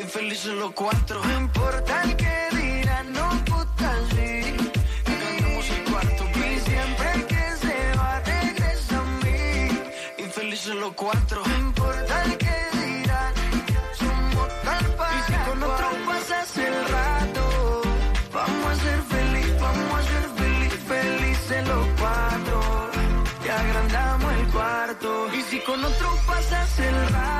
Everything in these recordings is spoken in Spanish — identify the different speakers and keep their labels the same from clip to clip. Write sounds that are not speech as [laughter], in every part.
Speaker 1: Infelices los cuatro. No importa el que dirán, no puta sí. Ganamos el cuarto y siempre que se va regresa a mí. Infelices los cuatro. No importa el que dirán, somos tal para Y si con otro pasas el rato, vamos a ser feliz, vamos a ser feliz, felices los cuatro. Y agrandamos el cuarto. Y si con otro pasas el rato,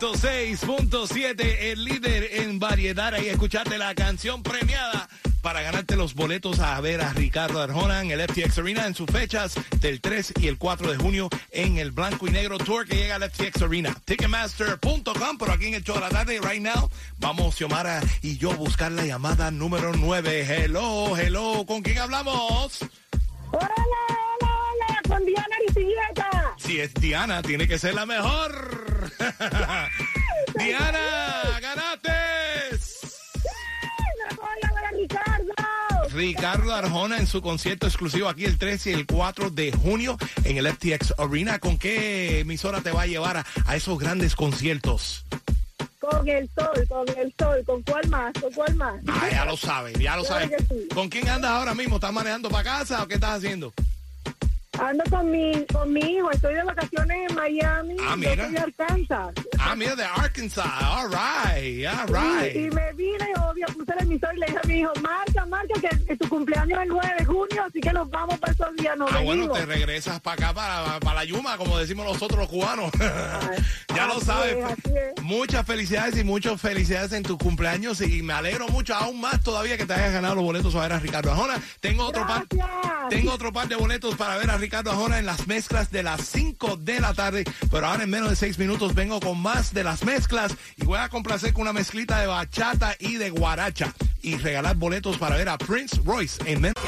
Speaker 2: 106.7, el líder en variedad. Ahí escuchaste la canción premiada para ganarte los boletos a ver a Ricardo Arjona en el FTX Arena en sus fechas del 3 y el 4 de junio en el Blanco y Negro Tour que llega al FTX Arena. Ticketmaster.com, pero aquí en el show de la tarde, right now, vamos Xiomara y yo a buscar la llamada número 9. Hello, hello, ¿con quién hablamos?
Speaker 3: Hola, hola, hola, con Diana Aristilleta.
Speaker 2: Si es Diana, tiene que ser la mejor. [laughs] Diana, ganaste.
Speaker 3: Hola, hola, Ricardo.
Speaker 2: Ricardo Arjona en su concierto exclusivo aquí el 3 y el 4 de junio en el FTX Arena. ¿Con qué emisora te va a llevar a, a esos grandes conciertos?
Speaker 3: Con el sol, con el sol. ¿Con cuál más? ¿Con cuál más?
Speaker 2: Ah, ya lo sabes, ya lo
Speaker 3: Claro
Speaker 2: sabes.
Speaker 3: sí.
Speaker 2: ¿Con quién andas ahora mismo? ¿Estás manejando para casa o qué estás haciendo?
Speaker 3: Ando con mi, con mi hijo. Estoy de vacaciones en Miami.
Speaker 2: Ah,
Speaker 3: Yo
Speaker 2: mira.
Speaker 3: soy de Arkansas.
Speaker 2: Ah, mira, de Arkansas. All right, all
Speaker 3: Y, y
Speaker 2: right.
Speaker 3: me vine, obvio, puse el emisor y le dije a mi hijo, marca, marca, que, que tu cumpleaños es el 9 de junio, así que nos vamos para esos días, nos
Speaker 2: Ah, bueno,
Speaker 3: venimos.
Speaker 2: te regresas para acá, para, para la Yuma, como decimos nosotros los cubanos. [laughs] ya lo sabes.
Speaker 3: es.
Speaker 2: Muchas felicidades y muchas felicidades en tu cumpleaños y me alegro mucho aún más todavía que te hayas ganado los boletos a ver a Ricardo Arjona. Tengo otro par, tengo otro par de boletos para ver a Ricardo Arjona en las mezclas de las 5 de la tarde, pero ahora en menos de 6 minutos vengo con más de las mezclas y voy a complacer con una mezclita de bachata y de guaracha y regalar boletos para ver a Prince Royce en menos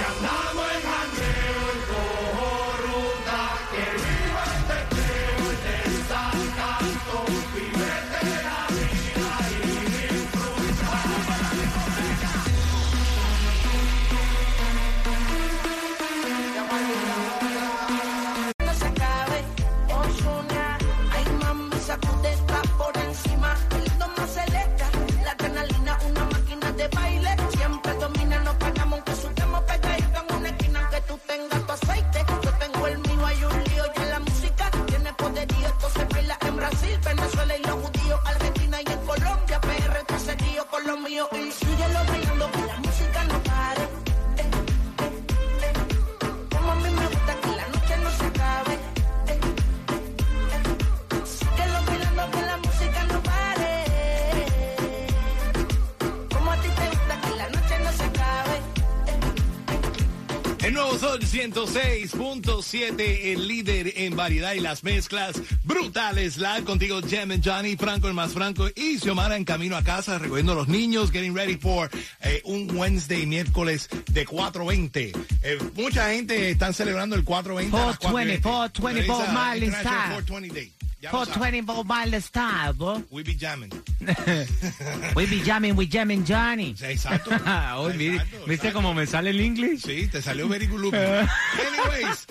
Speaker 2: nuevo Sol 106.7, el líder en variedad y las mezclas brutales. Live contigo, Jem and Johnny, Franco el más Franco y Xiomara en camino a casa, recogiendo a los niños, getting ready for eh, un Wednesday, miércoles de 4.20. Eh, mucha gente está celebrando el 4.20 a las
Speaker 4: 420,
Speaker 2: 4:20.
Speaker 4: 420,
Speaker 2: It's,
Speaker 4: Bob
Speaker 2: uh,
Speaker 4: Marley
Speaker 2: International
Speaker 4: style.
Speaker 2: 420 Day. Ya lo sabes.
Speaker 4: 420 Bob Marley style, bro.
Speaker 2: We be jamming. [laughs]
Speaker 4: We be jamming, we jamming Johnny.
Speaker 2: Sí, Exacto. [laughs]
Speaker 4: Hoy, mire,
Speaker 2: Exacto,
Speaker 4: ¿viste cómo me sale el inglés?
Speaker 2: Sí, te salió very good. [laughs] Anyways,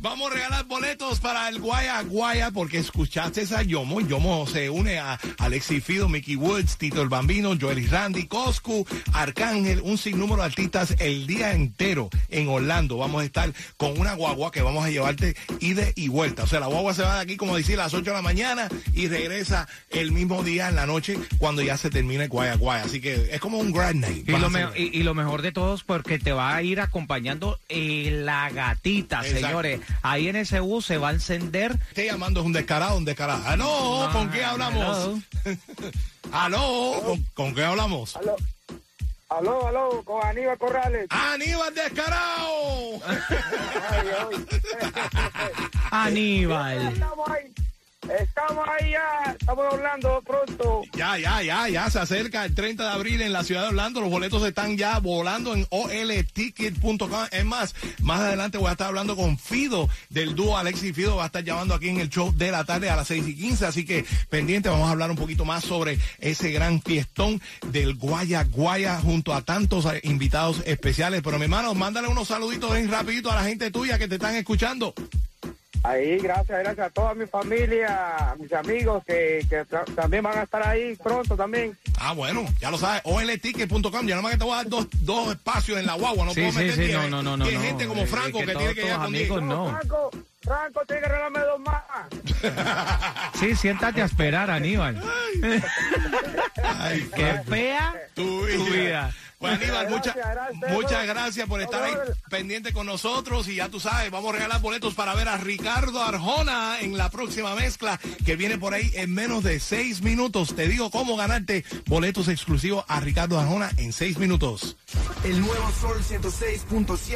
Speaker 2: vamos a regalar boletos para el Guaya Guaya porque escuchaste a Yomo. Yomo se une a Alexi Fido, Mickey Woods, Tito el Bambino, Joel y Randy, Coscu, Arcángel, un sinnúmero de artistas el día entero en Orlando. Vamos a estar con una guagua que vamos a llevarte ida y vuelta. O sea, la guagua se va de aquí, como decía, a las 8 de la mañana y regresa el mismo día en la noche cuando ya se termine el Guaya Guaya. Así que es como un grand night.
Speaker 4: Y lo, y, y lo mejor de todo es porque te va a ir acompañando eh, la gatita,
Speaker 2: Exacto.
Speaker 4: señores. Ahí en ese bus se va a encender.
Speaker 2: Esté llamando es un descarado, un descarado. ¡Aló! ¿Con qué hablamos? [laughs] ¿Aló? ¿Con, con qué hablamos?
Speaker 5: Aló, aló, aló, con Aníbal Corrales.
Speaker 2: ¡Aníbal descarado! [laughs] [laughs]
Speaker 4: Aníbal.
Speaker 5: Estamos ahí, ya, estamos hablando pronto.
Speaker 2: Ya, ya, ya, ya se acerca el 30 de abril en la ciudad de Orlando. Los boletos están ya volando en olticket.com. Es más, más adelante voy a estar hablando con Fido del dúo Alexis Fido. Va a estar llamando aquí en el show de la tarde a las 6 y 15. Así que pendiente, vamos a hablar un poquito más sobre ese gran fiestón del Guaya Guaya junto a tantos invitados especiales. Pero mi hermano, mándale unos saluditos bien rapidito a la gente tuya que te están escuchando.
Speaker 5: Ahí, gracias, gracias a toda mi familia, a mis amigos que, que también van a estar ahí pronto también.
Speaker 2: Ah, bueno, ya lo sabes, olticket.com. Ya nomás que te voy a dar dos, dos espacios en la guagua. No
Speaker 4: Sí,
Speaker 2: puedo
Speaker 4: sí,
Speaker 2: meter
Speaker 4: sí, no, no, no, no, no.
Speaker 2: gente como
Speaker 4: Eh,
Speaker 2: Franco
Speaker 4: que
Speaker 2: que,
Speaker 4: todos
Speaker 2: tiene que llegar con diez.
Speaker 4: amigos no.
Speaker 5: Franco, Franco, tiene que regalarme dos más. [laughs]
Speaker 4: Sí, siéntate a esperar, Aníbal.
Speaker 2: Ay, [laughs]
Speaker 4: Qué fea
Speaker 2: tu vida.
Speaker 4: tu vida.
Speaker 2: Pues Aníbal,
Speaker 5: Gracias,
Speaker 2: muchas gracias por estar ahí pendiente con nosotros y ya tú sabes, vamos a regalar boletos para ver a Ricardo Arjona en la próxima mezcla que viene por ahí en menos de seis minutos. Te digo cómo ganarte boletos exclusivos a Ricardo Arjona en seis minutos.
Speaker 6: El nuevo Sol 106.7.